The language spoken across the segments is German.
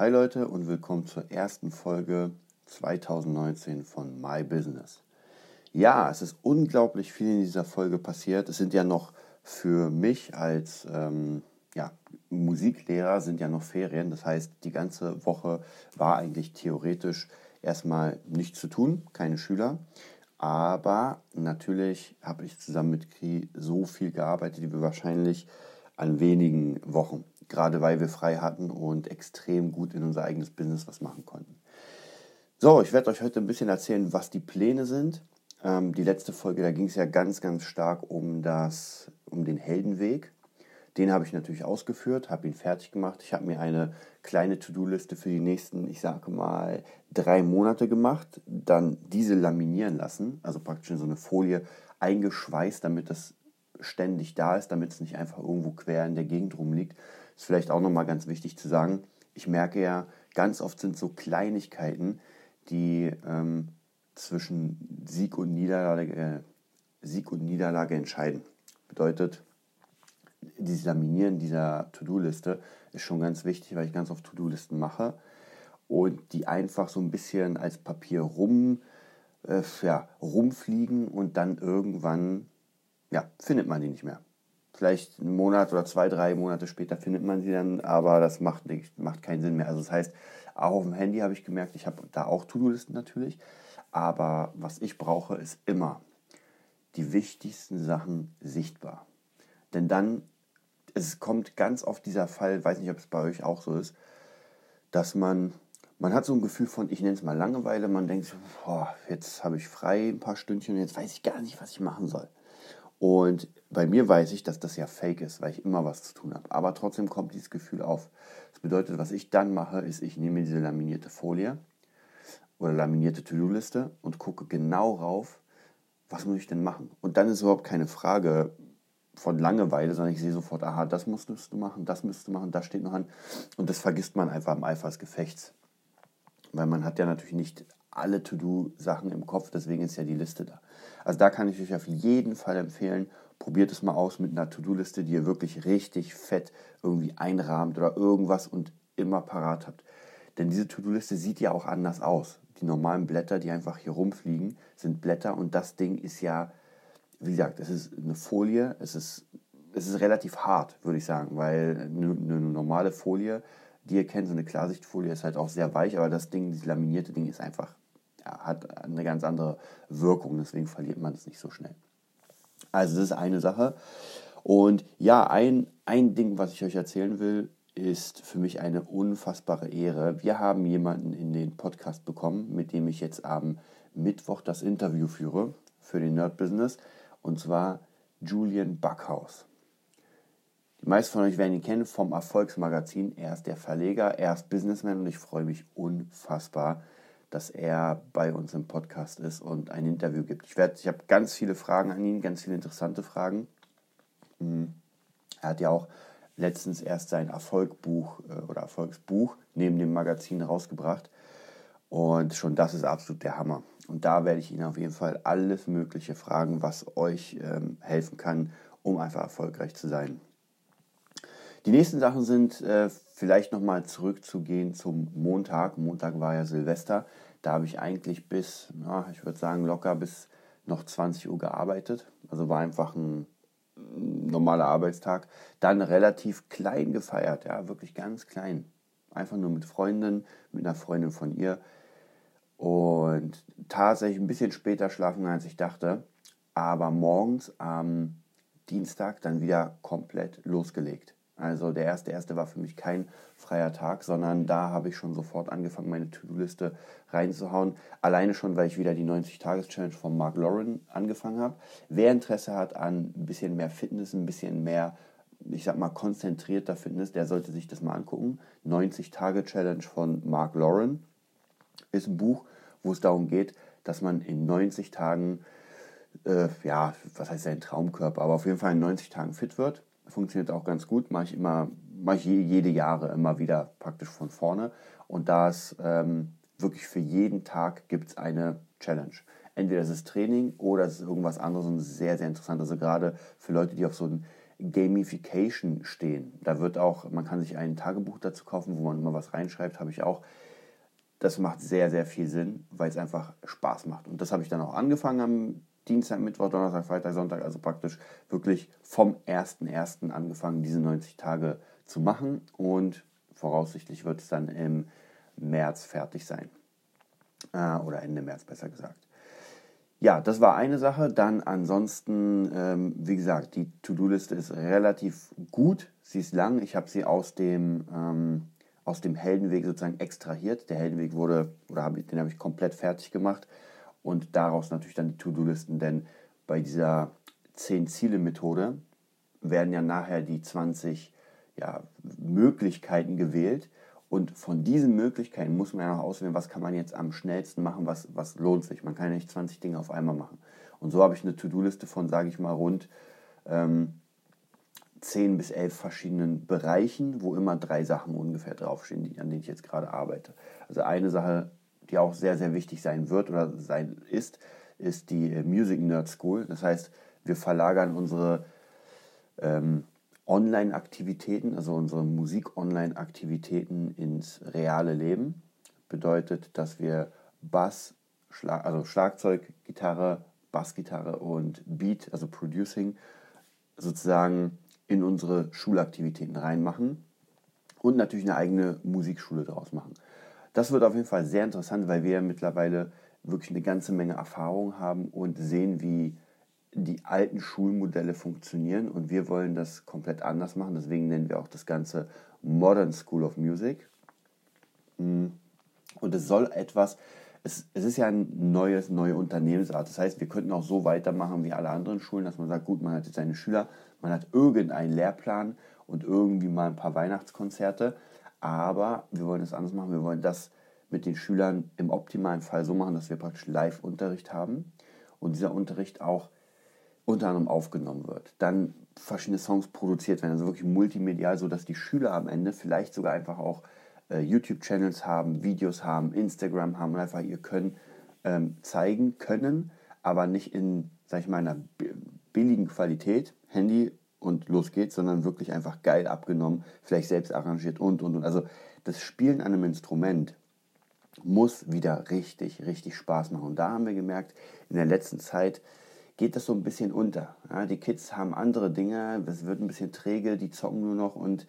Hi Leute und willkommen zur ersten Folge 2019 von My Business. Ja, es ist unglaublich viel in dieser Folge passiert. Es sind ja noch für mich als ähm, ja, Musiklehrer sind ja noch Ferien. Das heißt, die ganze Woche war eigentlich theoretisch erstmal nichts zu tun, keine Schüler. Aber natürlich habe ich zusammen mit Kri so viel gearbeitet, wie wahrscheinlich an wenigen Wochen gerade weil wir frei hatten und extrem gut in unser eigenes Business was machen konnten. So, ich werde euch heute ein bisschen erzählen, was die Pläne sind. Ähm, die letzte Folge, da ging es ja ganz, ganz stark um, das, um den Heldenweg. Den habe ich natürlich ausgeführt, habe ihn fertig gemacht. Ich habe mir eine kleine To-Do-Liste für die nächsten, ich sage mal, drei Monate gemacht. Dann diese laminieren lassen, also praktisch in so eine Folie eingeschweißt, damit das ständig da ist, damit es nicht einfach irgendwo quer in der Gegend rumliegt, ist vielleicht auch nochmal ganz wichtig zu sagen. Ich merke ja, ganz oft sind so Kleinigkeiten, die ähm, zwischen Sieg und, Niederlage, äh, Sieg und Niederlage entscheiden. Bedeutet, dieses Laminieren dieser To-Do-Liste ist schon ganz wichtig, weil ich ganz oft To-Do-Listen mache und die einfach so ein bisschen als Papier rum, äh, ja, rumfliegen und dann irgendwann ja, findet man die nicht mehr. Vielleicht einen Monat oder zwei, drei Monate später findet man sie dann, aber das macht, nicht, macht keinen Sinn mehr. Also das heißt, auch auf dem Handy habe ich gemerkt, ich habe da auch To-Do-Listen natürlich, aber was ich brauche, ist immer die wichtigsten Sachen sichtbar. Denn dann, es kommt ganz oft dieser Fall, weiß nicht, ob es bei euch auch so ist, dass man, man hat so ein Gefühl von, ich nenne es mal Langeweile, man denkt, boah, jetzt habe ich frei ein paar Stündchen und jetzt weiß ich gar nicht, was ich machen soll. Und bei mir weiß ich, dass das ja fake ist, weil ich immer was zu tun habe. Aber trotzdem kommt dieses Gefühl auf. Das bedeutet, was ich dann mache, ist, ich nehme diese laminierte Folie oder laminierte To-Do-Liste und gucke genau rauf, was muss ich denn machen. Und dann ist überhaupt keine Frage von Langeweile, sondern ich sehe sofort, aha, das musstest du machen, das müsstest du machen, das steht noch an. Und das vergisst man einfach im Eifer des Gefechts. Weil man hat ja natürlich nicht alle To-Do-Sachen im Kopf, deswegen ist ja die Liste da. Also da kann ich euch auf jeden Fall empfehlen, probiert es mal aus mit einer To-Do-Liste, die ihr wirklich richtig fett irgendwie einrahmt oder irgendwas und immer parat habt. Denn diese To-Do-Liste sieht ja auch anders aus. Die normalen Blätter, die einfach hier rumfliegen, sind Blätter und das Ding ist ja, wie gesagt, es ist eine Folie, es ist, es ist relativ hart, würde ich sagen, weil eine, eine normale Folie, die ihr kennt, so eine Klarsichtfolie ist halt auch sehr weich, aber das Ding, dieses laminierte Ding ist einfach hat eine ganz andere Wirkung, deswegen verliert man es nicht so schnell. Also das ist eine Sache. Und ja, ein, ein Ding, was ich euch erzählen will, ist für mich eine unfassbare Ehre. Wir haben jemanden in den Podcast bekommen, mit dem ich jetzt am Mittwoch das Interview führe für den Nerd Business, und zwar Julian Backhaus. Die meisten von euch werden ihn kennen vom Erfolgsmagazin. Er ist der Verleger, er ist Businessman und ich freue mich unfassbar, dass er bei uns im Podcast ist und ein Interview gibt. Ich, ich habe ganz viele Fragen an ihn, ganz viele interessante Fragen. Hm. Er hat ja auch letztens erst sein Erfolgbuch äh, oder Erfolgsbuch neben dem Magazin rausgebracht. Und schon das ist absolut der Hammer. Und da werde ich Ihnen auf jeden Fall alles Mögliche fragen, was euch ähm, helfen kann, um einfach erfolgreich zu sein. Die nächsten Sachen sind äh, vielleicht nochmal zurückzugehen zum Montag. Montag war ja Silvester. Da habe ich eigentlich bis, ja, ich würde sagen, locker bis noch 20 Uhr gearbeitet. Also war einfach ein normaler Arbeitstag. Dann relativ klein gefeiert, ja, wirklich ganz klein. Einfach nur mit Freundinnen, mit einer Freundin von ihr. Und tatsächlich ein bisschen später schlafen, als ich dachte. Aber morgens am Dienstag dann wieder komplett losgelegt. Also der erste erste war für mich kein freier Tag, sondern da habe ich schon sofort angefangen, meine To-Do-Liste reinzuhauen. Alleine schon, weil ich wieder die 90-Tages-Challenge von Mark Lauren angefangen habe. Wer Interesse hat an ein bisschen mehr Fitness, ein bisschen mehr, ich sag mal, konzentrierter Fitness, der sollte sich das mal angucken. 90-Tage-Challenge von Mark Lauren ist ein Buch, wo es darum geht, dass man in 90 Tagen, äh, ja, was heißt sein Traumkörper, aber auf jeden Fall in 90 Tagen fit wird funktioniert auch ganz gut. Mache ich immer, mache ich jede Jahre immer wieder praktisch von vorne. Und da ist ähm, wirklich für jeden Tag gibt es eine Challenge. Entweder es ist Training oder es ist irgendwas anderes und sehr, sehr interessant. Also gerade für Leute, die auf so ein Gamification stehen. Da wird auch, man kann sich ein Tagebuch dazu kaufen, wo man immer was reinschreibt, habe ich auch. Das macht sehr, sehr viel Sinn, weil es einfach Spaß macht. Und das habe ich dann auch angefangen am Dienstag, Mittwoch, Donnerstag, Freitag, Sonntag, also praktisch wirklich vom 1.1. angefangen, diese 90 Tage zu machen. Und voraussichtlich wird es dann im März fertig sein. Äh, oder Ende März besser gesagt. Ja, das war eine Sache. Dann ansonsten, ähm, wie gesagt, die To-Do-Liste ist relativ gut. Sie ist lang. Ich habe sie aus dem, ähm, aus dem Heldenweg sozusagen extrahiert. Der Heldenweg wurde, oder hab, den habe ich komplett fertig gemacht. Und daraus natürlich dann die To-Do-Listen. Denn bei dieser 10-Ziele-Methode werden ja nachher die 20 ja, Möglichkeiten gewählt. Und von diesen Möglichkeiten muss man ja noch auswählen, was kann man jetzt am schnellsten machen, was, was lohnt sich. Man kann ja nicht 20 Dinge auf einmal machen. Und so habe ich eine To-Do-Liste von, sage ich mal, rund ähm, 10 bis 11 verschiedenen Bereichen, wo immer drei Sachen ungefähr draufstehen, an denen ich jetzt gerade arbeite. Also eine Sache, die auch sehr, sehr wichtig sein wird oder sein ist, ist die Music Nerd School. Das heißt, wir verlagern unsere ähm, Online-Aktivitäten, also unsere Musik-Online-Aktivitäten ins reale Leben. Bedeutet, dass wir Bass, Schlag, also Schlagzeug, Gitarre, Bassgitarre und Beat, also Producing, sozusagen in unsere Schulaktivitäten reinmachen und natürlich eine eigene Musikschule daraus machen. Das wird auf jeden Fall sehr interessant, weil wir mittlerweile wirklich eine ganze Menge Erfahrung haben und sehen, wie die alten Schulmodelle funktionieren und wir wollen das komplett anders machen. Deswegen nennen wir auch das Ganze Modern School of Music. Mm. Und es soll etwas, es, es ist ja ein neues, neue Unternehmensart. Das heißt, wir könnten auch so weitermachen wie alle anderen Schulen, dass man sagt, gut, man hat jetzt seine Schüler, man hat irgendeinen Lehrplan und irgendwie mal ein paar Weihnachtskonzerte. Aber wir wollen es anders machen. Wir wollen das mit den Schülern im optimalen Fall so machen, dass wir praktisch Live-Unterricht haben und dieser Unterricht auch unter anderem aufgenommen wird. Dann verschiedene Songs produziert werden, also wirklich multimedial, sodass die Schüler am Ende vielleicht sogar einfach auch äh, YouTube-Channels haben, Videos haben, Instagram haben und einfach ihr Können ähm, zeigen können, aber nicht in, sag ich mal, einer billigen Qualität, Handy und los geht's, sondern wirklich einfach geil abgenommen, vielleicht selbst arrangiert und und und. Also das Spielen an einem Instrument muss wieder richtig, richtig Spaß machen. Und da haben wir gemerkt, in der letzten Zeit, geht das so ein bisschen unter. Ja, die Kids haben andere Dinge, es wird ein bisschen träge, die zocken nur noch und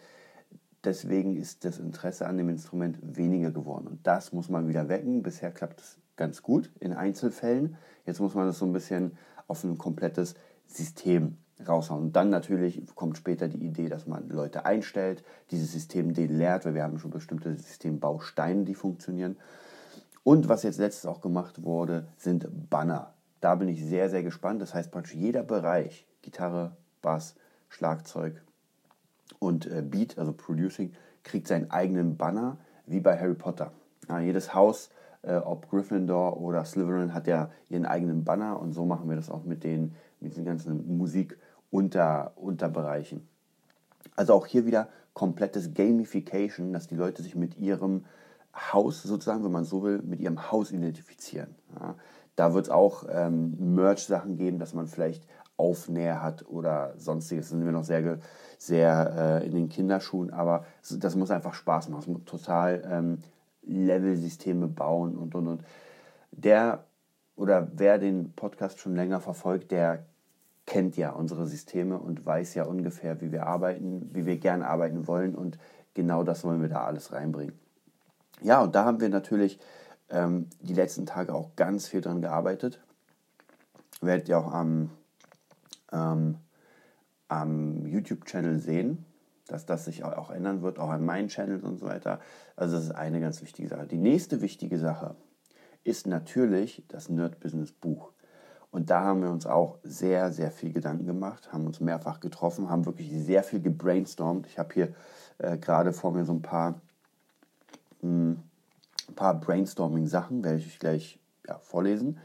deswegen ist das Interesse an dem Instrument weniger geworden. Und das muss man wieder wecken. Bisher klappt es ganz gut in Einzelfällen. Jetzt muss man das so ein bisschen auf ein komplettes System raushauen. Und dann natürlich kommt später die Idee, dass man Leute einstellt, dieses System lehrt, weil wir haben schon bestimmte Systembausteine, die funktionieren. Und was jetzt letztes auch gemacht wurde, sind Banner. Da bin ich sehr, sehr gespannt. Das heißt praktisch jeder Bereich, Gitarre, Bass, Schlagzeug und äh, Beat, also Producing, kriegt seinen eigenen Banner, wie bei Harry Potter. Ja, jedes Haus, äh, ob Gryffindor oder Slytherin, hat ja ihren eigenen Banner und so machen wir das auch mit den, mit den ganzen Musik-Unterbereichen. Also auch hier wieder komplettes Gamification, dass die Leute sich mit ihrem Haus sozusagen, wenn man so will, mit ihrem Haus identifizieren. Ja, da wird es auch ähm, Merch-Sachen geben, dass man vielleicht Aufnäher hat oder sonstiges. Da sind wir noch sehr, sehr äh, in den Kinderschuhen, aber das muss einfach Spaß machen. Es muss total ähm, Level-Systeme bauen und und und. Der oder wer den Podcast schon länger verfolgt, der kennt ja unsere Systeme und weiß ja ungefähr, wie wir arbeiten, wie wir gerne arbeiten wollen und genau das wollen wir da alles reinbringen. Ja, und da haben wir natürlich ähm, die letzten Tage auch ganz viel dran gearbeitet. Werdet ihr auch am, ähm, am YouTube-Channel sehen, dass das sich auch ändern wird, auch an meinen Channels und so weiter. Also das ist eine ganz wichtige Sache. Die nächste wichtige Sache ist natürlich das Nerd-Business-Buch. Und da haben wir uns auch sehr, sehr viel Gedanken gemacht, haben uns mehrfach getroffen, haben wirklich sehr viel gebrainstormt. Ich habe hier äh, gerade vor mir so ein paar hm, paar Brainstorming-Sachen, werde ich euch gleich ja, vorlesen.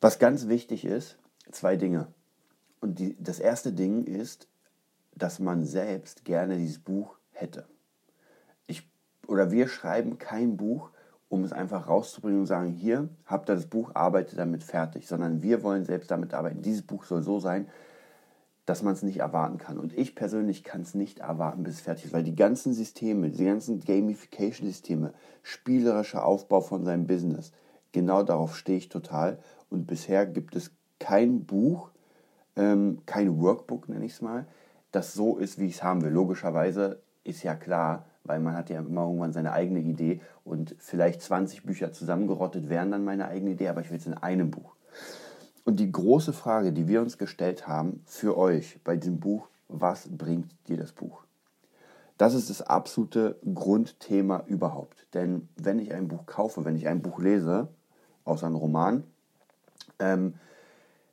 Was ganz wichtig ist, zwei Dinge. Und die, das erste Ding ist, dass man selbst gerne dieses Buch hätte. Ich, oder wir schreiben kein Buch, um es einfach rauszubringen und sagen, hier habt ihr das Buch, arbeitet damit fertig, sondern wir wollen selbst damit arbeiten. Dieses Buch soll so sein, dass man es nicht erwarten kann. Und ich persönlich kann es nicht erwarten, bis es fertig ist, weil die ganzen Systeme, die ganzen Gamification-Systeme, spielerischer Aufbau von seinem Business, genau darauf stehe ich total. Und bisher gibt es kein Buch, ähm, kein Workbook, nenne ich es mal, das so ist, wie ich es haben will. Logischerweise ist ja klar, weil man hat ja immer irgendwann seine eigene Idee und vielleicht 20 Bücher zusammengerottet wären dann meine eigene Idee, aber ich will es in einem Buch. Und die große Frage, die wir uns gestellt haben für euch bei diesem Buch, was bringt dir das Buch? Das ist das absolute Grundthema überhaupt. Denn wenn ich ein Buch kaufe, wenn ich ein Buch lese, außer einem Roman, ähm,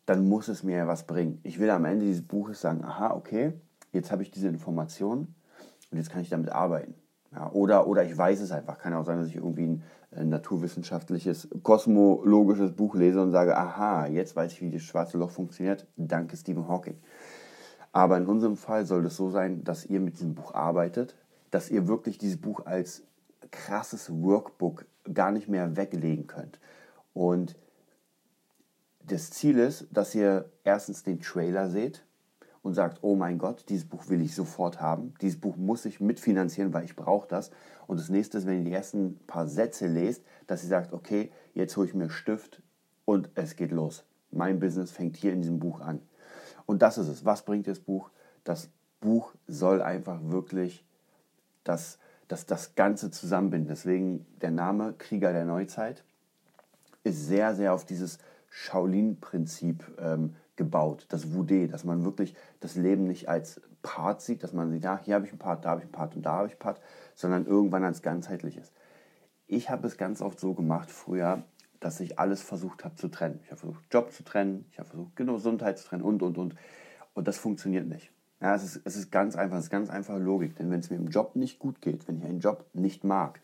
dann muss es mir ja was bringen. Ich will am Ende dieses Buches sagen, aha, okay, jetzt habe ich diese Information und jetzt kann ich damit arbeiten. Ja, oder, oder ich weiß es einfach. Kann auch sein, dass ich irgendwie ein, ein naturwissenschaftliches, kosmologisches Buch lese und sage, aha, jetzt weiß ich, wie das schwarze Loch funktioniert. Danke Stephen Hawking. Aber in unserem Fall soll es so sein, dass ihr mit diesem Buch arbeitet, dass ihr wirklich dieses Buch als krasses Workbook gar nicht mehr weglegen könnt. Und das Ziel ist, dass ihr erstens den Trailer seht, und sagt, oh mein Gott, dieses Buch will ich sofort haben, dieses Buch muss ich mitfinanzieren, weil ich brauche das. Und das nächste ist, wenn ihr die ersten paar Sätze lest, dass ihr sagt, okay, jetzt hole ich mir Stift und es geht los. Mein Business fängt hier in diesem Buch an. Und das ist es. Was bringt das Buch? Das Buch soll einfach wirklich das, das, das Ganze zusammenbinden. Deswegen der Name Krieger der Neuzeit ist sehr, sehr auf dieses Shaolin-Prinzip ähm, gebaut, das Wudé, dass man wirklich das Leben nicht als Part sieht, dass man sieht, ja, hier habe ich einen Part, da habe ich einen Part und da habe ich einen Part, sondern irgendwann als ganzheitliches. Ich habe es ganz oft so gemacht früher, dass ich alles versucht habe zu trennen. Ich habe versucht, Job zu trennen, ich habe versucht, Gesundheit zu trennen und, und, und. Und das funktioniert nicht. Ja, es, ist, es ist ganz einfach, es ist ganz einfache Logik. Denn wenn es mir im Job nicht gut geht, wenn ich einen Job nicht mag,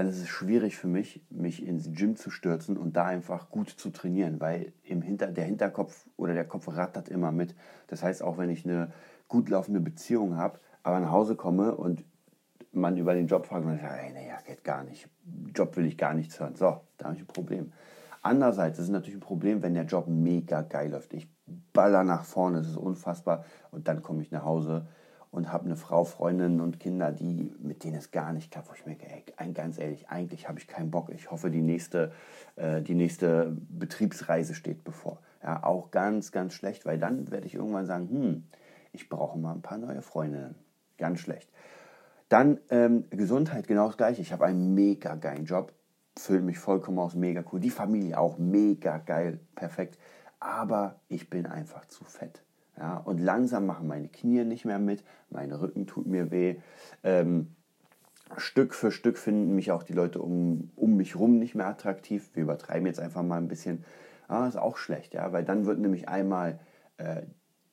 dann ist es schwierig für mich, mich ins Gym zu stürzen und da einfach gut zu trainieren, weil im Hinter, der Hinterkopf oder der Kopf rattert immer mit. Das heißt, auch wenn ich eine gut laufende Beziehung habe, aber nach Hause komme und man über den Job fragt, ich sage, hey, nee, ja, geht gar nicht. Job will ich gar nichts hören. So, da habe ich ein Problem. Andererseits ist es natürlich ein Problem, wenn der Job mega geil läuft. Ich baller nach vorne, es ist unfassbar. Und dann komme ich nach Hause und habe eine Frau, Freundin und Kinder, die, mit denen es gar nicht klappt, wo ich mir denke, ganz ehrlich, eigentlich habe ich keinen Bock. Ich hoffe, die nächste, äh, die nächste Betriebsreise steht bevor. Ja, auch ganz, ganz schlecht, weil dann werde ich irgendwann sagen, hm, ich brauche mal ein paar neue Freundinnen. Ganz schlecht. Dann ähm, Gesundheit, genau das gleiche. Ich habe einen mega geilen Job, füllt mich vollkommen aus, mega cool. Die Familie auch mega geil, perfekt. Aber ich bin einfach zu fett. Ja, und langsam machen meine Knie nicht mehr mit, mein Rücken tut mir weh. Ähm, Stück für Stück finden mich auch die Leute um, um mich rum nicht mehr attraktiv. Wir übertreiben jetzt einfach mal ein bisschen. Ah, ist auch schlecht, ja, weil dann wird nämlich einmal äh,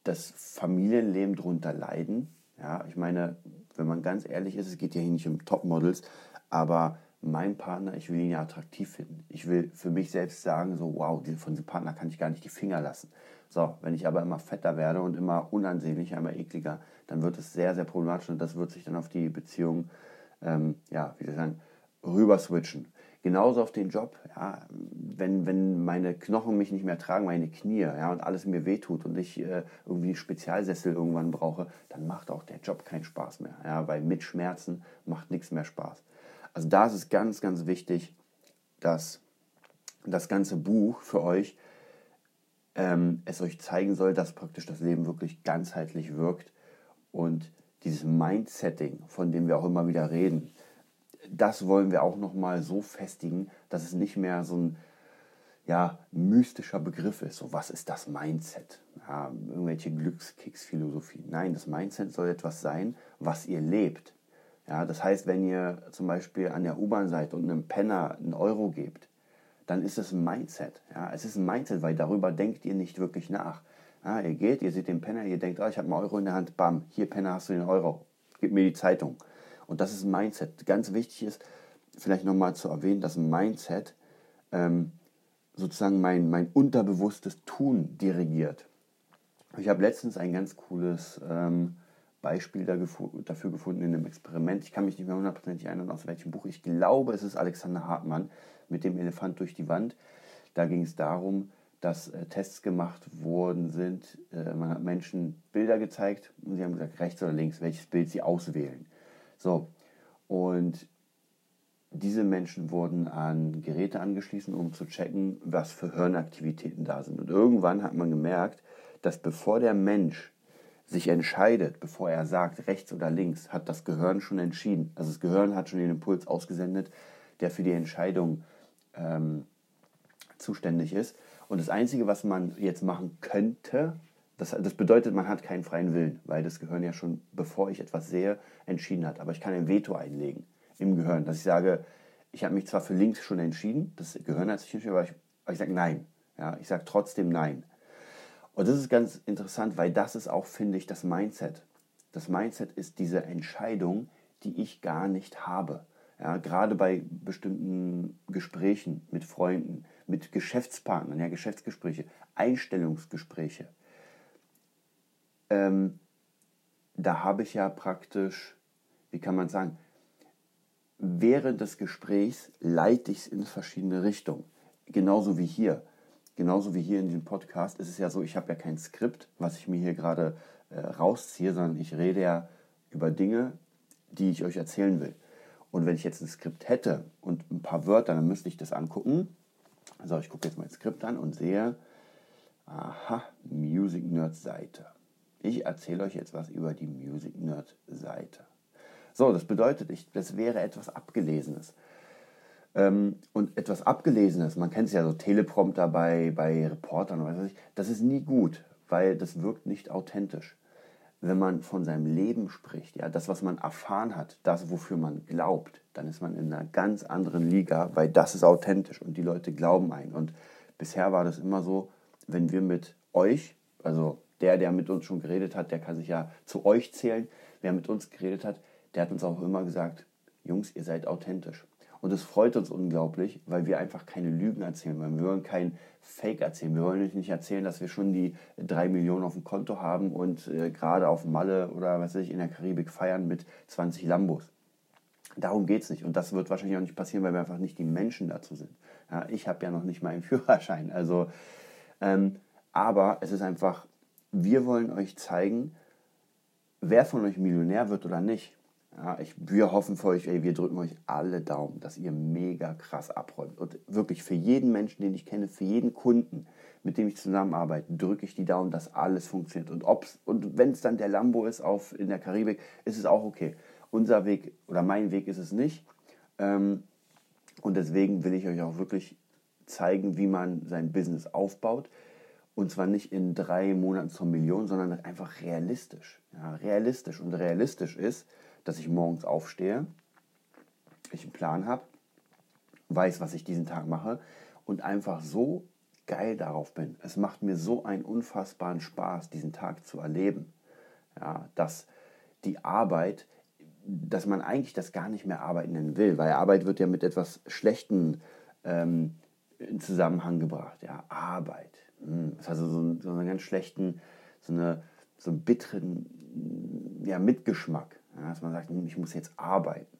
das Familienleben drunter leiden. Ja, ich meine, wenn man ganz ehrlich ist, es geht ja hier nicht um Topmodels, aber mein Partner, ich will ihn ja attraktiv finden. Ich will für mich selbst sagen, so, wow, von diesem Partner kann ich gar nicht die Finger lassen. So, wenn ich aber immer fetter werde und immer unansehnlicher, immer ekliger, dann wird es sehr, sehr problematisch und das wird sich dann auf die Beziehung, ähm, ja, wie soll ich sagen, rüber switchen. Genauso auf den Job, ja, wenn, wenn meine Knochen mich nicht mehr tragen, meine Knie, ja, und alles mir wehtut und ich äh, irgendwie Spezialsessel irgendwann brauche, dann macht auch der Job keinen Spaß mehr, ja, weil mit Schmerzen macht nichts mehr Spaß. Also da ist es ganz, ganz wichtig, dass das ganze Buch für euch ähm, es euch zeigen soll, dass praktisch das Leben wirklich ganzheitlich wirkt und dieses Mindsetting, von dem wir auch immer wieder reden, das wollen wir auch nochmal so festigen, dass es nicht mehr so ein ja, mystischer Begriff ist. So, was ist das Mindset? Ja, irgendwelche Glückskicks-Philosophie. Nein, das Mindset soll etwas sein, was ihr lebt. Ja, das heißt, wenn ihr zum Beispiel an der U-Bahn seid und einem Penner einen Euro gebt, dann ist es ein Mindset. Ja, es ist ein Mindset, weil darüber denkt ihr nicht wirklich nach. Ja, ihr geht, ihr seht den Penner, ihr denkt, oh, ich habe einen Euro in der Hand, bam, hier Penner hast du den Euro, gib mir die Zeitung. Und das ist ein Mindset. Ganz wichtig ist, vielleicht nochmal zu erwähnen, dass ein Mindset ähm, sozusagen mein, mein unterbewusstes Tun dirigiert. Ich habe letztens ein ganz cooles ähm, Beispiel dafür gefunden in einem Experiment. Ich kann mich nicht mehr hundertprozentig erinnern, aus welchem Buch. Ich glaube, es ist Alexander Hartmann mit dem Elefant durch die Wand. Da ging es darum, dass äh, Tests gemacht worden sind. Äh, man hat Menschen Bilder gezeigt und sie haben gesagt, rechts oder links, welches Bild sie auswählen. So, und diese Menschen wurden an Geräte angeschlossen, um zu checken, was für Hirnaktivitäten da sind. Und irgendwann hat man gemerkt, dass bevor der Mensch sich entscheidet, bevor er sagt, rechts oder links, hat das Gehirn schon entschieden. Also das Gehirn hat schon den Impuls ausgesendet, der für die Entscheidung ähm, zuständig ist. Und das Einzige, was man jetzt machen könnte, das, das bedeutet, man hat keinen freien Willen, weil das Gehirn ja schon, bevor ich etwas sehe, entschieden hat. Aber ich kann ein Veto einlegen im Gehirn, dass ich sage, ich habe mich zwar für links schon entschieden, das Gehirn hat sich entschieden, aber ich, ich sage nein. Ja, ich sage trotzdem nein. Und das ist ganz interessant, weil das ist auch, finde ich, das Mindset. Das Mindset ist diese Entscheidung, die ich gar nicht habe. Ja, gerade bei bestimmten Gesprächen mit Freunden, mit Geschäftspartnern, ja, Geschäftsgespräche, Einstellungsgespräche. Ähm, da habe ich ja praktisch, wie kann man sagen, während des Gesprächs leite ich es in verschiedene Richtungen. Genauso wie hier. Genauso wie hier in diesem Podcast ist es ja so, ich habe ja kein Skript, was ich mir hier gerade äh, rausziehe, sondern ich rede ja über Dinge, die ich euch erzählen will. Und wenn ich jetzt ein Skript hätte und ein paar Wörter, dann müsste ich das angucken. Also ich gucke jetzt mein Skript an und sehe, aha, Music Nerd Seite. Ich erzähle euch jetzt was über die Music Nerd Seite. So, das bedeutet, ich, das wäre etwas Abgelesenes. Ähm, und etwas Abgelesenes, man kennt es ja so Teleprompter bei, bei Reportern, weiß ich, das ist nie gut, weil das wirkt nicht authentisch wenn man von seinem Leben spricht, ja, das, was man erfahren hat, das, wofür man glaubt, dann ist man in einer ganz anderen Liga, weil das ist authentisch und die Leute glauben ein. Und bisher war das immer so, wenn wir mit euch, also der, der mit uns schon geredet hat, der kann sich ja zu euch zählen, wer mit uns geredet hat, der hat uns auch immer gesagt, Jungs, ihr seid authentisch. Und es freut uns unglaublich, weil wir einfach keine Lügen erzählen wollen. Wir wollen kein Fake erzählen. Wir wollen euch nicht erzählen, dass wir schon die drei Millionen auf dem Konto haben und äh, gerade auf Malle oder was weiß ich in der Karibik feiern mit 20 Lambos. Darum geht es nicht. Und das wird wahrscheinlich auch nicht passieren, weil wir einfach nicht die Menschen dazu sind. Ja, ich habe ja noch nicht mal einen Führerschein. Also, ähm, aber es ist einfach, wir wollen euch zeigen, wer von euch Millionär wird oder nicht. Ja, ich, wir hoffen für euch, ey, wir drücken euch alle Daumen, dass ihr mega krass abräumt. Und wirklich für jeden Menschen, den ich kenne, für jeden Kunden, mit dem ich zusammenarbeite, drücke ich die Daumen, dass alles funktioniert. Und, und wenn es dann der Lambo ist auf, in der Karibik, ist es auch okay. Unser Weg oder mein Weg ist es nicht. Ähm, und deswegen will ich euch auch wirklich zeigen, wie man sein Business aufbaut. Und zwar nicht in drei Monaten zur Million, sondern einfach realistisch. Ja, realistisch. Und realistisch ist, dass ich morgens aufstehe, ich einen Plan habe, weiß, was ich diesen Tag mache und einfach so geil darauf bin. Es macht mir so einen unfassbaren Spaß, diesen Tag zu erleben. Ja, dass die Arbeit, dass man eigentlich das gar nicht mehr Arbeit nennen will, weil Arbeit wird ja mit etwas Schlechten ähm, in Zusammenhang gebracht. Ja, Arbeit. Hm, das hat so, so einen ganz schlechten, so, eine, so einen bitteren ja, Mitgeschmack. Ja, dass man sagt, ich muss jetzt arbeiten.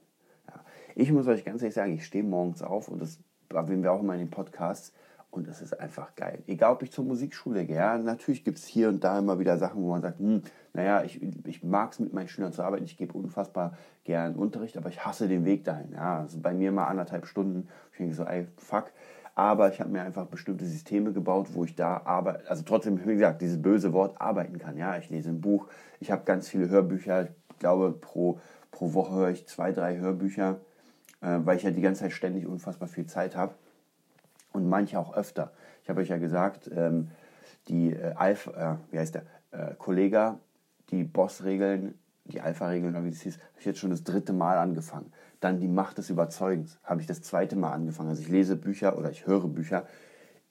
Ja. Ich muss euch ganz ehrlich sagen, ich stehe morgens auf und das erwähnen wir auch immer in den Podcasts und es ist einfach geil. Egal, ob ich zur Musikschule gehe, ja, natürlich gibt es hier und da immer wieder Sachen, wo man sagt, hm, naja, ich, ich mag es mit meinen Schülern zu arbeiten, ich gebe unfassbar gern Unterricht, aber ich hasse den Weg dahin. Ja, also bei mir mal anderthalb Stunden, ich denke so, ey, fuck. Aber ich habe mir einfach bestimmte Systeme gebaut, wo ich da arbeite, also trotzdem, wie gesagt, dieses böse Wort arbeiten kann. Ja, ich lese ein Buch, ich habe ganz viele Hörbücher, glaube, pro, pro Woche höre ich zwei, drei Hörbücher, äh, weil ich ja die ganze Zeit ständig unfassbar viel Zeit habe. Und manche auch öfter. Ich habe euch ja gesagt, ähm, die äh, Alpha, äh, wie heißt der, äh, Kollega, die Boss-Regeln, die Alpha-Regeln, wie das hieß, habe ich jetzt schon das dritte Mal angefangen. Dann die Macht des Überzeugens, habe ich das zweite Mal angefangen. Also ich lese Bücher oder ich höre Bücher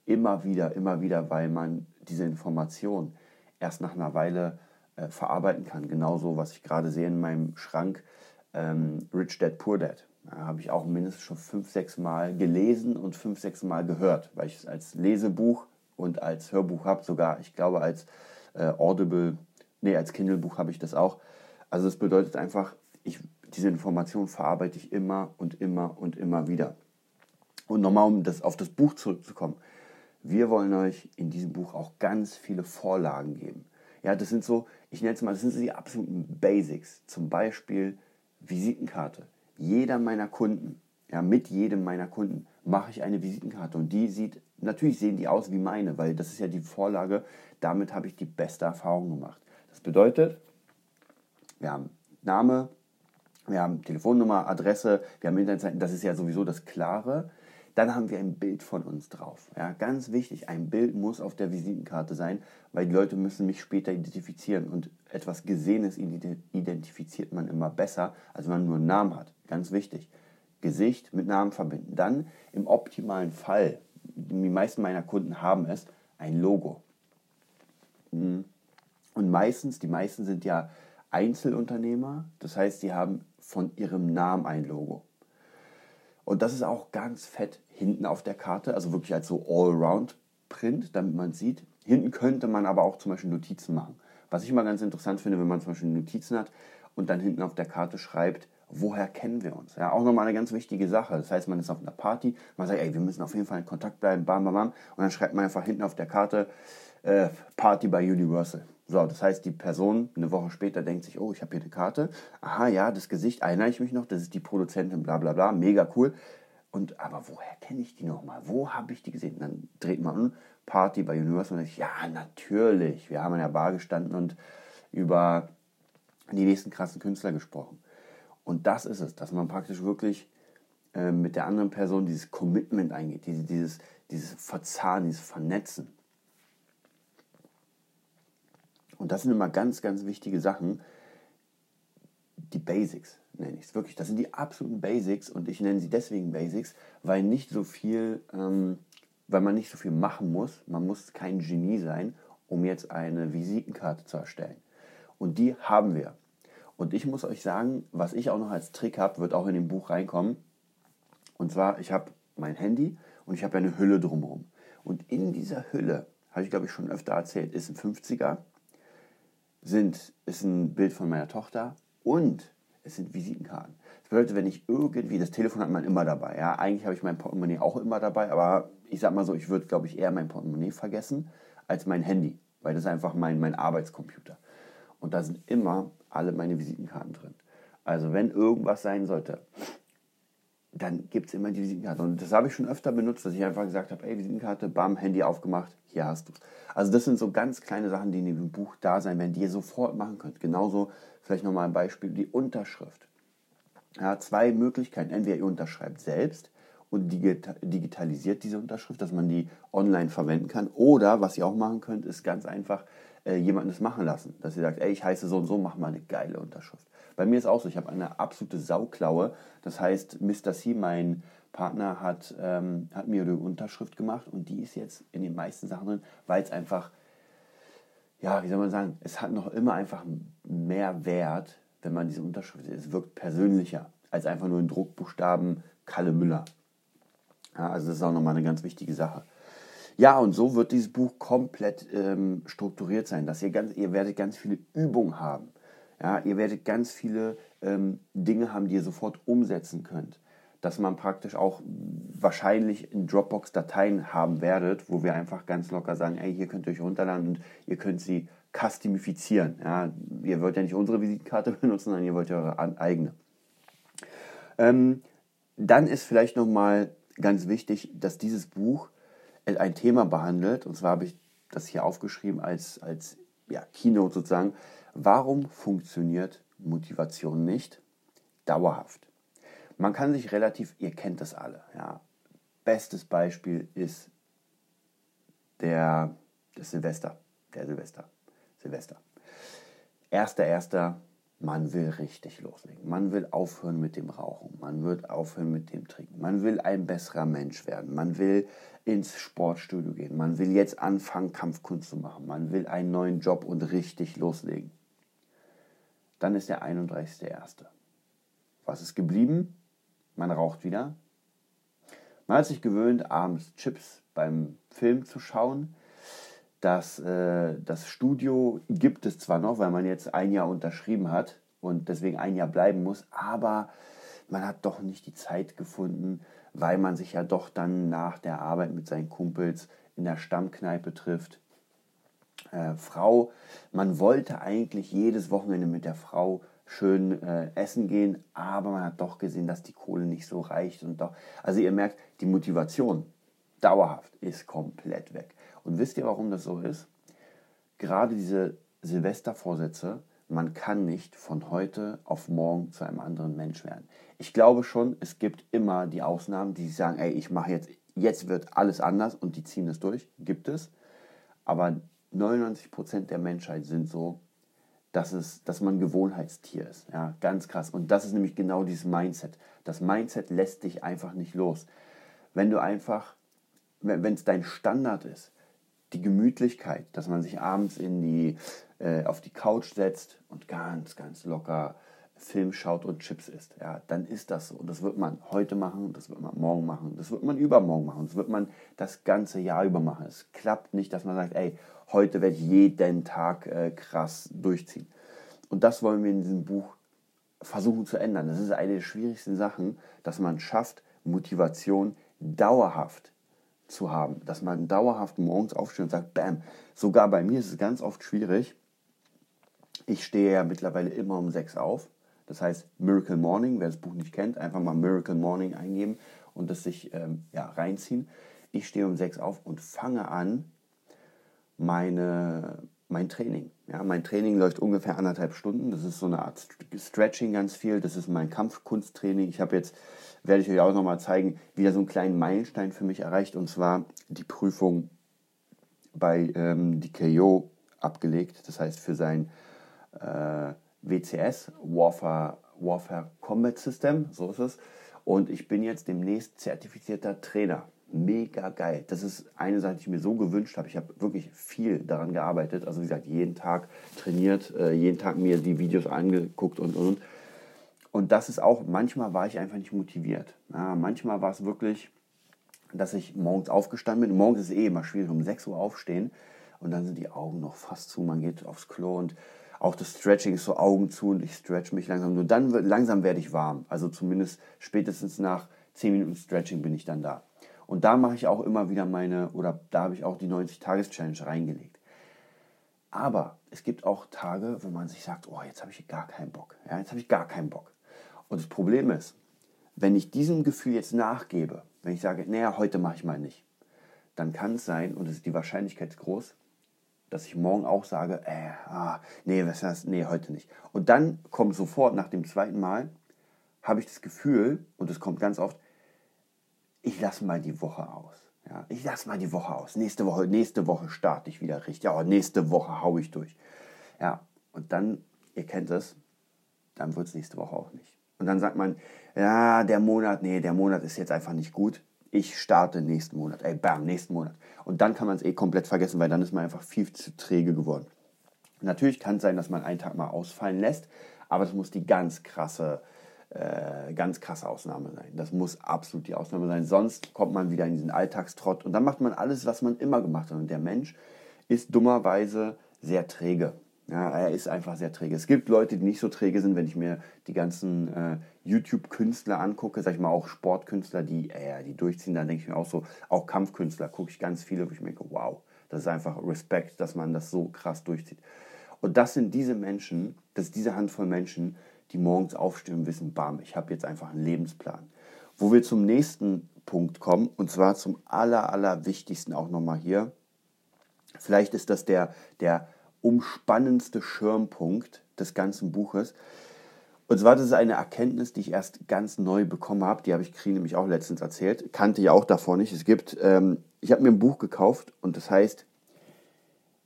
immer wieder, immer wieder, weil man diese Information erst nach einer Weile äh, verarbeiten kann. Genauso, was ich gerade sehe in meinem Schrank, ähm, Rich Dad, Poor Dad. Da habe ich auch mindestens schon fünf, sechs Mal gelesen und fünf, sechs Mal gehört, weil ich es als Lesebuch und als Hörbuch habe, sogar, ich glaube, als äh, Audible, nee, als Kindle-Buch habe ich das auch. Also das bedeutet einfach, ich, diese Information verarbeite ich immer und immer und immer wieder. Und nochmal, um das, auf das Buch zurückzukommen. wir wollen euch in diesem Buch auch ganz viele Vorlagen geben. Ja, das sind so, ich nenne es mal, das sind so die absoluten Basics. Zum Beispiel Visitenkarte. Jeder meiner Kunden, ja, mit jedem meiner Kunden mache ich eine Visitenkarte und die sieht, natürlich sehen die aus wie meine, weil das ist ja die Vorlage, damit habe ich die beste Erfahrung gemacht. Das bedeutet, wir haben Name, wir haben Telefonnummer, Adresse, wir haben Internetseiten, das ist ja sowieso das Klare. Dann haben wir ein Bild von uns drauf. Ja, ganz wichtig, ein Bild muss auf der Visitenkarte sein, weil die Leute müssen mich später identifizieren und etwas Gesehenes identifiziert man immer besser, als wenn man nur einen Namen hat. Ganz wichtig. Gesicht mit Namen verbinden. Dann im optimalen Fall, die meisten meiner Kunden haben es, ein Logo. Mhm. Und meistens, die meisten sind ja Einzelunternehmer, das heißt, sie haben von ihrem Namen ein Logo. Und das ist auch ganz fett hinten auf der Karte, also wirklich als so Allround-Print, damit man sieht. Hinten könnte man aber auch zum Beispiel Notizen machen. Was ich immer ganz interessant finde, wenn man zum Beispiel Notizen hat und dann hinten auf der Karte schreibt, woher kennen wir uns? Ja, auch nochmal eine ganz wichtige Sache. Das heißt, man ist auf einer Party, man sagt, ey, wir müssen auf jeden Fall in Kontakt bleiben, bam, bam, bam. Und dann schreibt man einfach hinten auf der Karte, äh, Party bei Universal. So, das heißt, die Person eine Woche später denkt sich, oh, ich habe hier eine Karte. Aha, ja, das Gesicht erinnere ich mich noch, das ist die Produzentin, bla bla bla, mega cool. Und aber woher kenne ich die nochmal? Wo habe ich die gesehen? dann dreht man um, Party bei Universal und ich, ja, natürlich. Wir haben an der Bar gestanden und über die nächsten krassen Künstler gesprochen. Und das ist es, dass man praktisch wirklich äh, mit der anderen Person dieses Commitment eingeht, dieses, dieses Verzahnen, dieses Vernetzen. Und das sind immer ganz, ganz wichtige Sachen. Die Basics nenne ich es wirklich. Das sind die absoluten Basics und ich nenne sie deswegen Basics, weil nicht so viel, ähm, weil man nicht so viel machen muss. Man muss kein Genie sein, um jetzt eine Visitenkarte zu erstellen. Und die haben wir. Und ich muss euch sagen, was ich auch noch als Trick habe, wird auch in dem Buch reinkommen. Und zwar, ich habe mein Handy und ich habe eine Hülle drumherum. Und in dieser Hülle, habe ich glaube ich schon öfter erzählt, ist ein 50er sind, ist ein Bild von meiner Tochter und es sind Visitenkarten. Das bedeutet, wenn ich irgendwie, das Telefon hat man immer dabei, ja, eigentlich habe ich mein Portemonnaie auch immer dabei, aber ich sag mal so, ich würde, glaube ich, eher mein Portemonnaie vergessen als mein Handy, weil das ist einfach mein, mein Arbeitscomputer. Und da sind immer alle meine Visitenkarten drin. Also wenn irgendwas sein sollte, dann gibt es immer die Visitenkarte. Und das habe ich schon öfter benutzt, dass ich einfach gesagt habe, ey, Visitenkarte, bam, Handy aufgemacht, hier hast du es. Also das sind so ganz kleine Sachen, die in dem Buch da sein werden, die ihr sofort machen könnt. Genauso vielleicht nochmal ein Beispiel, die Unterschrift. Ja, zwei Möglichkeiten. Entweder ihr unterschreibt selbst und digitalisiert diese Unterschrift, dass man die online verwenden kann. Oder was ihr auch machen könnt, ist ganz einfach äh, jemanden das machen lassen. Dass ihr sagt, ey, ich heiße so und so, mach mal eine geile Unterschrift. Bei mir ist auch so, ich habe eine absolute Sauklaue. Das heißt, Mr. C, mein Partner, hat, ähm, hat mir eine Unterschrift gemacht und die ist jetzt in den meisten Sachen drin, weil es einfach, ja, wie soll man sagen, es hat noch immer einfach mehr Wert, wenn man diese Unterschrift sieht. Es wirkt persönlicher als einfach nur ein Druckbuchstaben Kalle Müller. Ja, also das ist auch nochmal eine ganz wichtige Sache. Ja, und so wird dieses Buch komplett ähm, strukturiert sein, dass ihr ganz, ihr werdet ganz viele Übungen haben. Ja, ihr werdet ganz viele ähm, Dinge haben, die ihr sofort umsetzen könnt. Dass man praktisch auch wahrscheinlich in Dropbox Dateien haben werdet, wo wir einfach ganz locker sagen, ey, hier könnt ihr euch runterladen und ihr könnt sie customifizieren. Ja, ihr wollt ja nicht unsere Visitenkarte benutzen, sondern ihr wollt ja eure eigene. Ähm, dann ist vielleicht nochmal ganz wichtig, dass dieses Buch ein Thema behandelt, und zwar habe ich das hier aufgeschrieben als, als ja, Keynote sozusagen, Warum funktioniert Motivation nicht dauerhaft? Man kann sich relativ, ihr kennt das alle, ja. Bestes Beispiel ist der, das Silvester, der Silvester, Silvester. Erster, erster, man will richtig loslegen. Man will aufhören mit dem Rauchen. Man wird aufhören mit dem Trinken. Man will ein besserer Mensch werden. Man will ins Sportstudio gehen. Man will jetzt anfangen, Kampfkunst zu machen. Man will einen neuen Job und richtig loslegen. Dann ist der 31.01. Was ist geblieben? Man raucht wieder. Man hat sich gewöhnt, abends Chips beim Film zu schauen. Das, äh, das Studio gibt es zwar noch, weil man jetzt ein Jahr unterschrieben hat und deswegen ein Jahr bleiben muss, aber man hat doch nicht die Zeit gefunden, weil man sich ja doch dann nach der Arbeit mit seinen Kumpels in der Stammkneipe trifft. Äh, Frau, man wollte eigentlich jedes Wochenende mit der Frau schön äh, essen gehen, aber man hat doch gesehen, dass die Kohle nicht so reicht und doch. Also ihr merkt, die Motivation dauerhaft ist komplett weg. Und wisst ihr, warum das so ist? Gerade diese Silvestervorsätze, man kann nicht von heute auf morgen zu einem anderen Mensch werden. Ich glaube schon, es gibt immer die Ausnahmen, die sagen, ey, ich mache jetzt, jetzt wird alles anders und die ziehen es durch. Gibt es. Aber 99% der Menschheit sind so, dass, es, dass man Gewohnheitstier ist. Ja, ganz krass. Und das ist nämlich genau dieses Mindset. Das Mindset lässt dich einfach nicht los. Wenn du einfach, wenn es dein Standard ist, die Gemütlichkeit, dass man sich abends in die, äh, auf die Couch setzt und ganz, ganz locker Film schaut und Chips isst, ja, dann ist das so. Und das wird man heute machen, das wird man morgen machen, das wird man übermorgen machen, das wird man das ganze Jahr über machen. Es klappt nicht, dass man sagt, ey, heute werde ich jeden Tag äh, krass durchziehen. Und das wollen wir in diesem Buch versuchen zu ändern. Das ist eine der schwierigsten Sachen, dass man schafft, Motivation dauerhaft zu haben. Dass man dauerhaft morgens aufsteht und sagt, bam, sogar bei mir ist es ganz oft schwierig. Ich stehe ja mittlerweile immer um sechs auf. Das heißt Miracle Morning, wer das Buch nicht kennt, einfach mal Miracle Morning eingeben und das sich ähm, ja, reinziehen. Ich stehe um sechs auf und fange an, meine, mein Training. Ja, mein Training läuft ungefähr anderthalb Stunden. Das ist so eine Art Stretching ganz viel. Das ist mein Kampfkunsttraining. Ich habe jetzt, werde ich euch auch nochmal zeigen, wieder so einen kleinen Meilenstein für mich erreicht. Und zwar die Prüfung bei ähm, DKO abgelegt. Das heißt für sein äh, WCS, Warfare, Warfare Combat System, so ist es. Und ich bin jetzt demnächst zertifizierter Trainer mega geil. Das ist eine Sache, die ich mir so gewünscht habe. Ich habe wirklich viel daran gearbeitet. Also wie gesagt, jeden Tag trainiert, äh, jeden Tag mir die Videos angeguckt und und und. Und das ist auch, manchmal war ich einfach nicht motiviert. Ja, manchmal war es wirklich, dass ich morgens aufgestanden bin. Morgens ist es eh immer schwierig, um 6 Uhr aufstehen. Und dann sind die Augen noch fast zu. Man geht aufs Klo und auch das Stretching ist so Augen zu und ich stretch mich langsam. Nur dann langsam werde ich warm. Also zumindest spätestens nach 10 Minuten Stretching bin ich dann da. Und da mache ich auch immer wieder meine, oder da habe ich auch die 90-Tages-Challenge reingelegt. Aber es gibt auch Tage, wo man sich sagt, oh, jetzt habe ich gar keinen Bock. Ja, jetzt habe ich gar keinen Bock. Und das Problem ist, wenn ich diesem Gefühl jetzt nachgebe, wenn ich sage, naja, heute mache ich mal nicht, dann kann es sein, und es ist die Wahrscheinlichkeit groß, dass ich morgen auch sage, äh, ah, nee, was das? Nee, heute nicht. Und dann kommt sofort nach dem zweiten Mal, habe ich das Gefühl, und es kommt ganz oft, ich lasse mal die Woche aus. Ja, ich lasse mal die Woche aus. Nächste Woche, nächste Woche starte ich wieder richtig. Ja, nächste Woche haue ich durch. Ja, und dann, ihr kennt es, dann wird es nächste Woche auch nicht. Und dann sagt man, ja, der Monat, nee, der Monat ist jetzt einfach nicht gut. Ich starte nächsten Monat. Ey, bam, nächsten Monat. Und dann kann man es eh komplett vergessen, weil dann ist man einfach viel zu träge geworden. Natürlich kann es sein, dass man einen Tag mal ausfallen lässt, aber es muss die ganz krasse äh, ganz krasse Ausnahme sein. Das muss absolut die Ausnahme sein. Sonst kommt man wieder in diesen Alltagstrott und dann macht man alles, was man immer gemacht hat. Und der Mensch ist dummerweise sehr träge. Ja, er ist einfach sehr träge. Es gibt Leute, die nicht so träge sind, wenn ich mir die ganzen äh, YouTube-Künstler angucke, sag ich mal auch Sportkünstler, die, äh, die durchziehen, dann denke ich mir auch so, auch Kampfkünstler gucke ich ganz viele, wo ich mir denke, wow, das ist einfach Respekt, dass man das so krass durchzieht. Und das sind diese Menschen, das ist diese Handvoll Menschen, die morgens aufstehen und wissen, bam, ich habe jetzt einfach einen Lebensplan. Wo wir zum nächsten Punkt kommen, und zwar zum aller, aller wichtigsten auch nochmal hier. Vielleicht ist das der, der umspannendste Schirmpunkt des ganzen Buches. Und zwar, das ist eine Erkenntnis, die ich erst ganz neu bekommen habe. Die habe ich Kri nämlich auch letztens erzählt. Kannte ich auch davor nicht. Es gibt, ähm, ich habe mir ein Buch gekauft und das heißt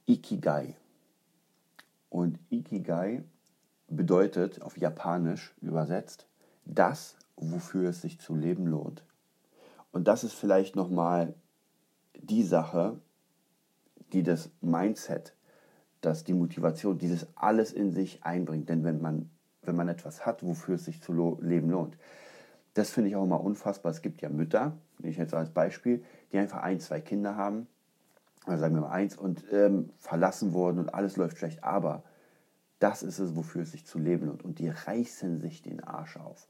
Ikigai. Und Ikigai bedeutet auf Japanisch übersetzt das, wofür es sich zu leben lohnt. Und das ist vielleicht nochmal die Sache, die das Mindset, dass die Motivation, dieses alles in sich einbringt. Denn wenn man, wenn man etwas hat, wofür es sich zu leben lohnt, das finde ich auch immer unfassbar. Es gibt ja Mütter, nehme ich jetzt als Beispiel, die einfach ein, zwei Kinder haben, sagen wir mal eins, und ähm, verlassen wurden und alles läuft schlecht. Aber das ist es, wofür es sich zu leben lohnt. Und die reißen sich den Arsch auf,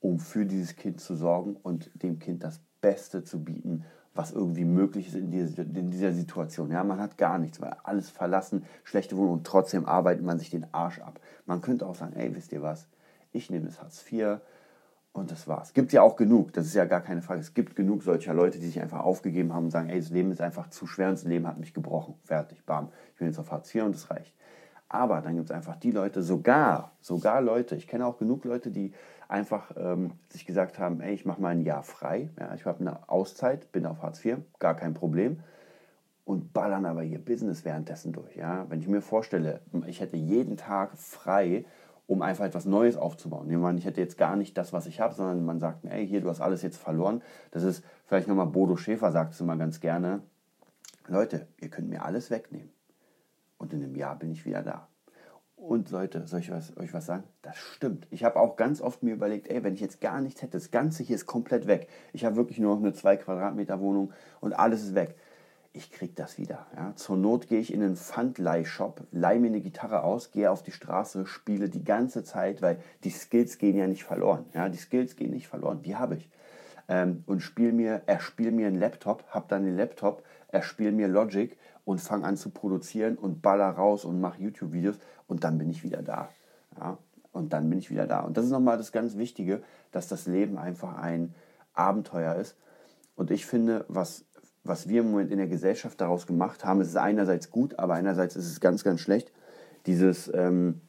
um für dieses Kind zu sorgen und dem Kind das Beste zu bieten, was irgendwie möglich ist in dieser, in dieser Situation. Ja, man hat gar nichts, weil alles verlassen, schlechte Wohnung und trotzdem arbeitet man sich den Arsch ab. Man könnte auch sagen, ey, wisst ihr was, ich nehme das Hartz IV und das war's. Gibt ja auch genug, das ist ja gar keine Frage. Es gibt genug solcher Leute, die sich einfach aufgegeben haben und sagen, ey, das Leben ist einfach zu schwer und das Leben hat mich gebrochen. Fertig, bam. Ich bin jetzt auf Hartz IV und das reicht. Aber dann gibt es einfach die Leute, sogar, sogar Leute, ich kenne auch genug Leute, die einfach ähm, sich gesagt haben, ey, ich mache mal ein Jahr frei, ja, ich habe eine Auszeit, bin auf Hartz IV, gar kein Problem und ballern aber ihr Business währenddessen durch. Ja? Wenn ich mir vorstelle, ich hätte jeden Tag frei, um einfach etwas Neues aufzubauen. Wir an, ich hätte jetzt gar nicht das, was ich habe, sondern man sagt mir, ey, hier, du hast alles jetzt verloren. Das ist vielleicht nochmal Bodo Schäfer sagt es immer ganz gerne. Leute, ihr könnt mir alles wegnehmen. Und in einem Jahr bin ich wieder da. Und Leute, soll ich was, euch was sagen? Das stimmt. Ich habe auch ganz oft mir überlegt, ey, wenn ich jetzt gar nichts hätte, das Ganze hier ist komplett weg. Ich habe wirklich nur noch eine 2 Quadratmeter Wohnung und alles ist weg. Ich krieg das wieder. Ja. Zur Not gehe ich in einen Pfandleih-Shop, leih mir eine Gitarre aus, gehe auf die Straße, spiele die ganze Zeit, weil die Skills gehen ja nicht verloren. Ja. Die Skills gehen nicht verloren, die habe ich. Ähm, und spiel mir, erspiel mir einen Laptop, habe dann den Laptop, erspiel mir Logic und fange an zu produzieren und baller raus und mache YouTube-Videos und dann bin ich wieder da. Ja? Und dann bin ich wieder da. Und das ist nochmal das ganz Wichtige, dass das Leben einfach ein Abenteuer ist. Und ich finde, was, was wir im Moment in der Gesellschaft daraus gemacht haben, ist einerseits gut, aber einerseits ist es ganz, ganz schlecht. Dieses ähm,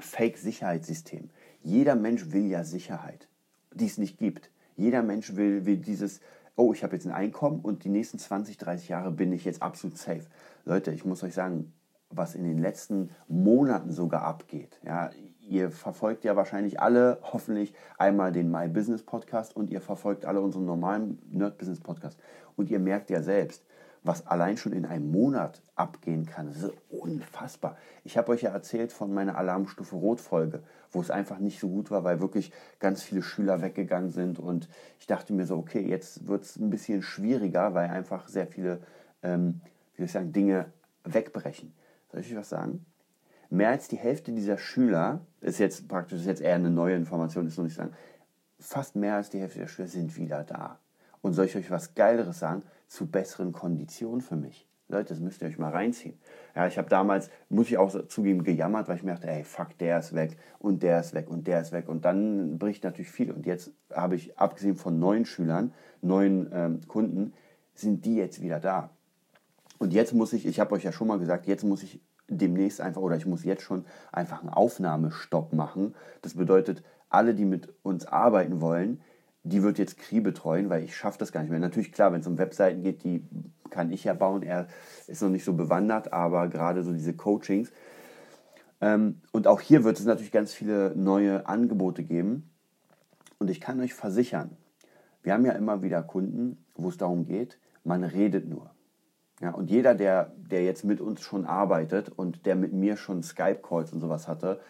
Fake-Sicherheitssystem. Jeder Mensch will ja Sicherheit, die es nicht gibt. Jeder Mensch will, will dieses oh, ich habe jetzt ein Einkommen und die nächsten 20, 30 Jahre bin ich jetzt absolut safe. Leute, ich muss euch sagen, was in den letzten Monaten sogar abgeht. Ja, ihr verfolgt ja wahrscheinlich alle hoffentlich einmal den My Business Podcast und ihr verfolgt alle unseren normalen Nerd Business Podcast. Und ihr merkt ja selbst, was allein schon in einem Monat abgehen kann. Das ist unfassbar. Ich habe euch ja erzählt von meiner Alarmstufe Rot-Folge, wo es einfach nicht so gut war, weil wirklich ganz viele Schüler weggegangen sind. Und ich dachte mir so, okay, jetzt wird es ein bisschen schwieriger, weil einfach sehr viele, ähm, wie soll ich sagen, Dinge wegbrechen. Soll ich euch was sagen? Mehr als die Hälfte dieser Schüler, ist jetzt praktisch ist jetzt eher eine neue Information, ist noch nicht sagen, fast mehr als die Hälfte der Schüler sind wieder da. Und soll ich euch was Geileres sagen? Zu besseren Konditionen für mich. Leute, das müsst ihr euch mal reinziehen. Ja, ich habe damals, muss ich auch zugeben, gejammert, weil ich mir dachte, ey, fuck, der ist weg und der ist weg und der ist weg. Und dann bricht natürlich viel. Und jetzt habe ich, abgesehen von neuen Schülern, neuen ähm, Kunden, sind die jetzt wieder da. Und jetzt muss ich, ich habe euch ja schon mal gesagt, jetzt muss ich demnächst einfach, oder ich muss jetzt schon einfach einen Aufnahmestopp machen. Das bedeutet, alle, die mit uns arbeiten wollen, die wird jetzt Kri betreuen, weil ich schaffe das gar nicht mehr. Natürlich, klar, wenn es um Webseiten geht, die kann ich ja bauen. Er ist noch nicht so bewandert, aber gerade so diese Coachings. Ähm, und auch hier wird es natürlich ganz viele neue Angebote geben. Und ich kann euch versichern, wir haben ja immer wieder Kunden, wo es darum geht, man redet nur. Ja, und jeder, der, der jetzt mit uns schon arbeitet und der mit mir schon Skype-Calls und sowas hatte,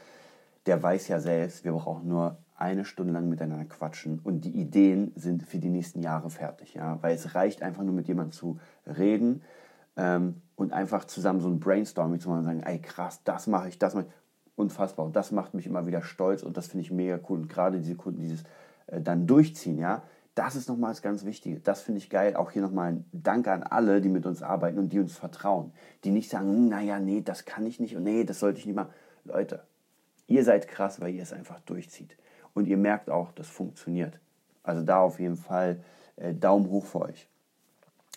der weiß ja selbst, wir brauchen nur eine Stunde lang miteinander quatschen und die Ideen sind für die nächsten Jahre fertig. Ja? Weil es reicht einfach nur mit jemandem zu reden ähm, und einfach zusammen so ein Brainstorming zu machen und sagen, ey krass, das mache ich, das mache ich. Unfassbar. Und das macht mich immer wieder stolz und das finde ich mega cool. Und gerade diese Kunden, dieses äh, dann durchziehen, ja, das ist nochmal das ganz Wichtige. Das finde ich geil. Auch hier nochmal ein Danke an alle, die mit uns arbeiten und die uns vertrauen. Die nicht sagen, hm, naja, nee, das kann ich nicht und nee, das sollte ich nicht machen. Leute, ihr seid krass, weil ihr es einfach durchzieht und ihr merkt auch, das funktioniert. Also da auf jeden Fall äh, Daumen hoch für euch.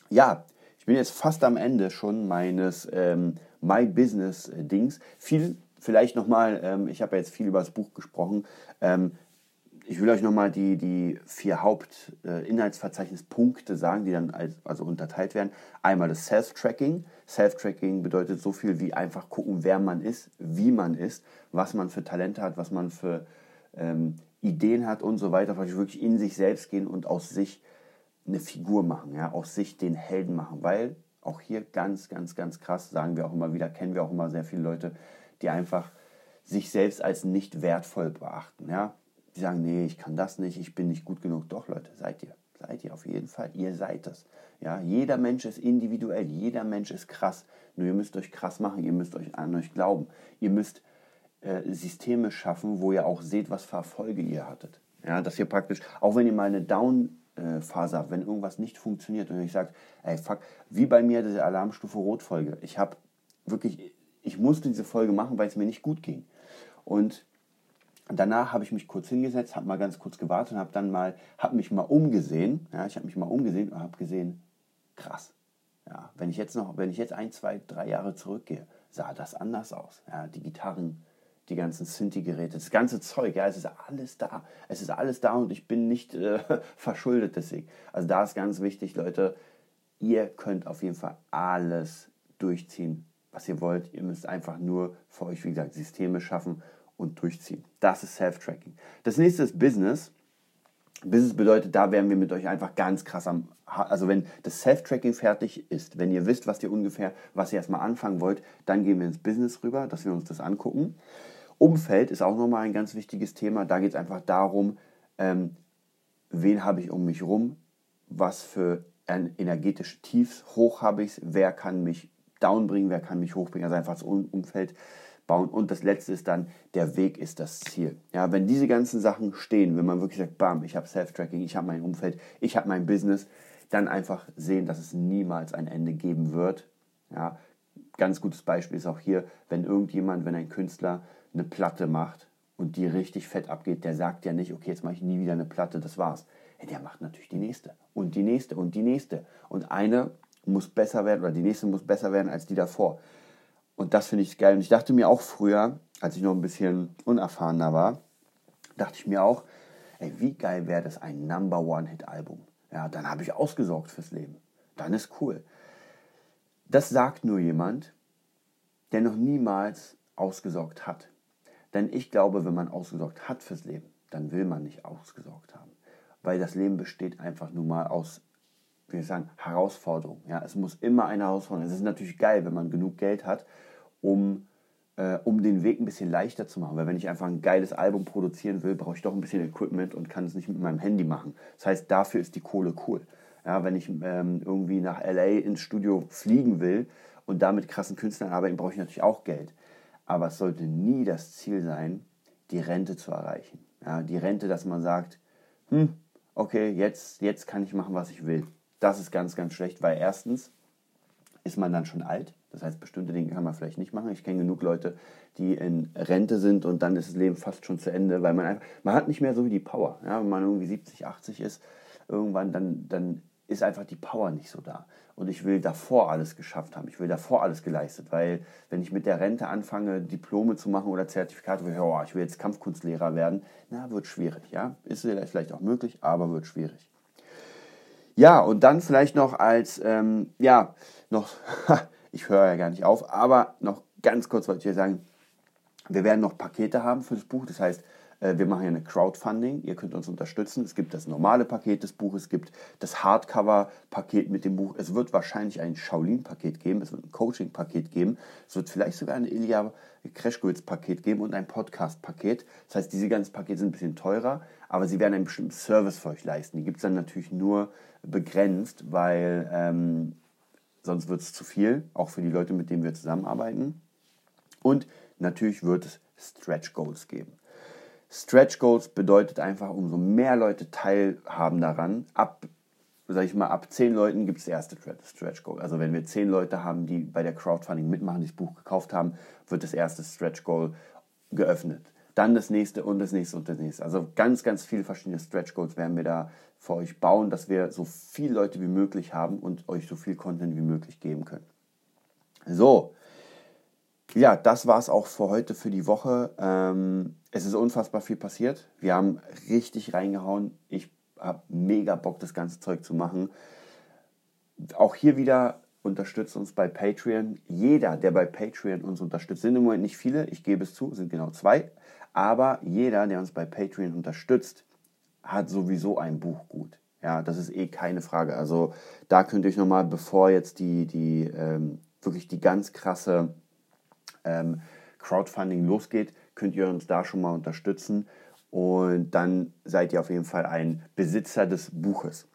Ja, ich bin jetzt fast am Ende schon meines ähm, My Business äh, Dings. Viel, vielleicht nochmal, ähm, ich habe ja jetzt viel über das Buch gesprochen. Ähm, ich will euch nochmal die, die vier Hauptinhaltsverzeichnispunkte äh, sagen, die dann als, also unterteilt werden. Einmal das Self-Tracking. Self-Tracking bedeutet so viel wie einfach gucken, wer man ist, wie man ist, was man für Talente hat, was man für ähm, Ideen hat und so weiter, wirklich in sich selbst gehen und aus sich eine Figur machen, ja, aus sich den Helden machen, weil auch hier ganz, ganz, ganz krass, sagen wir auch immer wieder, kennen wir auch immer sehr viele Leute, die einfach sich selbst als nicht wertvoll beachten, ja. Die sagen, nee, ich kann das nicht, ich bin nicht gut genug. Doch, Leute, seid ihr. Seid ihr auf jeden Fall. Ihr seid es. Ja, jeder Mensch ist individuell, jeder Mensch ist krass. Nur ihr müsst euch krass machen, ihr müsst euch an euch glauben. Ihr müsst äh, Systeme schaffen, wo ihr auch seht, was für Erfolge ihr hattet. Ja, dass ihr praktisch, auch wenn ihr mal eine Down Phase habe, wenn irgendwas nicht funktioniert und ich sage, ey, fuck, wie bei mir diese Alarmstufe Rot-Folge. Ich habe wirklich, ich musste diese Folge machen, weil es mir nicht gut ging. Und danach habe ich mich kurz hingesetzt, habe mal ganz kurz gewartet und habe dann mal, habe mich mal umgesehen. Ja, ich habe mich mal umgesehen und habe gesehen, krass. Ja, wenn ich jetzt noch, wenn ich jetzt ein, zwei, drei Jahre zurückgehe, sah das anders aus. Ja, die Gitarren, die ganzen Synthi-Geräte, das ganze Zeug, ja, es ist alles da. Es ist alles da und ich bin nicht äh, verschuldet deswegen. Also da ist ganz wichtig, Leute, ihr könnt auf jeden Fall alles durchziehen, was ihr wollt. Ihr müsst einfach nur für euch, wie gesagt, Systeme schaffen und durchziehen. Das ist Self-Tracking. Das nächste ist Business. Business bedeutet, da werden wir mit euch einfach ganz krass am, also wenn das Self-Tracking fertig ist, wenn ihr wisst, was ihr ungefähr, was ihr erstmal anfangen wollt, dann gehen wir ins Business rüber, dass wir uns das angucken. Umfeld ist auch nochmal ein ganz wichtiges Thema. Da geht es einfach darum, ähm, wen habe ich um mich rum, was für ein energetische Tiefs, hoch habe ich wer kann mich down bringen, wer kann mich hochbringen, also einfach das Umfeld bauen. Und das letzte ist dann, der Weg ist das Ziel. Ja, wenn diese ganzen Sachen stehen, wenn man wirklich sagt, bam, ich habe Self-Tracking, ich habe mein Umfeld, ich habe mein Business, dann einfach sehen, dass es niemals ein Ende geben wird. Ja, ganz gutes Beispiel ist auch hier, wenn irgendjemand, wenn ein Künstler eine Platte macht und die richtig fett abgeht, der sagt ja nicht, okay, jetzt mache ich nie wieder eine Platte, das war's. Der macht natürlich die nächste und die nächste und die nächste. Und eine muss besser werden oder die nächste muss besser werden als die davor. Und das finde ich geil. Und ich dachte mir auch früher, als ich noch ein bisschen unerfahrener war, dachte ich mir auch, ey, wie geil wäre das ein Number One Hit Album. Ja, dann habe ich ausgesorgt fürs Leben. Dann ist cool. Das sagt nur jemand, der noch niemals ausgesorgt hat. Denn ich glaube, wenn man ausgesorgt hat fürs Leben, dann will man nicht ausgesorgt haben. Weil das Leben besteht einfach nur mal aus, wie ich sagen, Herausforderungen. Ja, es muss immer eine Herausforderung. Es ist natürlich geil, wenn man genug Geld hat, um, äh, um den Weg ein bisschen leichter zu machen. Weil wenn ich einfach ein geiles Album produzieren will, brauche ich doch ein bisschen Equipment und kann es nicht mit meinem Handy machen. Das heißt, dafür ist die Kohle cool. Ja, wenn ich ähm, irgendwie nach LA ins Studio fliegen will und damit krassen Künstlern arbeiten, brauche ich natürlich auch Geld. Aber es sollte nie das Ziel sein, die Rente zu erreichen. Ja, die Rente, dass man sagt, hm, okay, jetzt, jetzt kann ich machen, was ich will. Das ist ganz, ganz schlecht, weil erstens ist man dann schon alt. Das heißt, bestimmte Dinge kann man vielleicht nicht machen. Ich kenne genug Leute, die in Rente sind und dann ist das Leben fast schon zu Ende, weil man einfach, man hat nicht mehr so wie die Power. Ja, wenn man irgendwie 70, 80 ist, irgendwann, dann, dann ist einfach die Power nicht so da und ich will davor alles geschafft haben. Ich will davor alles geleistet, weil wenn ich mit der Rente anfange, Diplome zu machen oder Zertifikate, will ich, oh, ich will jetzt Kampfkunstlehrer werden, na, wird schwierig, ja. Ist vielleicht auch möglich, aber wird schwierig. Ja, und dann vielleicht noch als, ähm, ja, noch, ich höre ja gar nicht auf, aber noch ganz kurz wollte ich sagen, wir werden noch Pakete haben für das Buch, das heißt, wir machen ja eine Crowdfunding. Ihr könnt uns unterstützen. Es gibt das normale Paket des Buches, es gibt das Hardcover-Paket mit dem Buch. Es wird wahrscheinlich ein Shaolin-Paket geben, es wird ein Coaching-Paket geben, es wird vielleicht sogar ein Ilya Crashgoods-Paket geben und ein Podcast-Paket. Das heißt, diese ganzen Pakete sind ein bisschen teurer, aber sie werden einen bestimmten Service für euch leisten. Die gibt es dann natürlich nur begrenzt, weil ähm, sonst wird es zu viel, auch für die Leute, mit denen wir zusammenarbeiten. Und natürlich wird es Stretch Goals geben. Stretch Goals bedeutet einfach, umso mehr Leute teilhaben daran, ab, sag ich mal, ab zehn Leuten gibt es das erste Stretch Goal. Also wenn wir zehn Leute haben, die bei der Crowdfunding mitmachen, die das Buch gekauft haben, wird das erste Stretch Goal geöffnet. Dann das nächste und das nächste und das nächste. Also ganz, ganz viele verschiedene Stretch Goals werden wir da für euch bauen, dass wir so viele Leute wie möglich haben und euch so viel Content wie möglich geben können. So, ja, das war es auch für heute, für die Woche. Ähm, es ist unfassbar viel passiert. Wir haben richtig reingehauen. Ich habe mega Bock, das ganze Zeug zu machen. Auch hier wieder unterstützt uns bei Patreon. Jeder, der bei Patreon uns unterstützt, sind im Moment nicht viele, ich gebe es zu, sind genau zwei. Aber jeder, der uns bei Patreon unterstützt, hat sowieso ein Buch gut. Ja, das ist eh keine Frage. Also da könnt ihr euch nochmal, bevor jetzt die, die ähm, wirklich die ganz krasse ähm, Crowdfunding losgeht, könnt ihr uns da schon mal unterstützen und dann seid ihr auf jeden Fall ein Besitzer des Buches.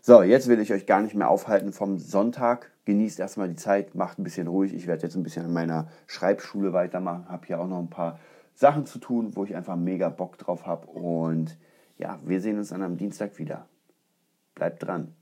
So, jetzt will ich euch gar nicht mehr aufhalten vom Sonntag. Genießt erstmal die Zeit, macht ein bisschen ruhig. Ich werde jetzt ein bisschen an meiner Schreibschule weitermachen, habe hier auch noch ein paar Sachen zu tun, wo ich einfach mega Bock drauf habe. Und ja, wir sehen uns dann am Dienstag wieder. Bleibt dran.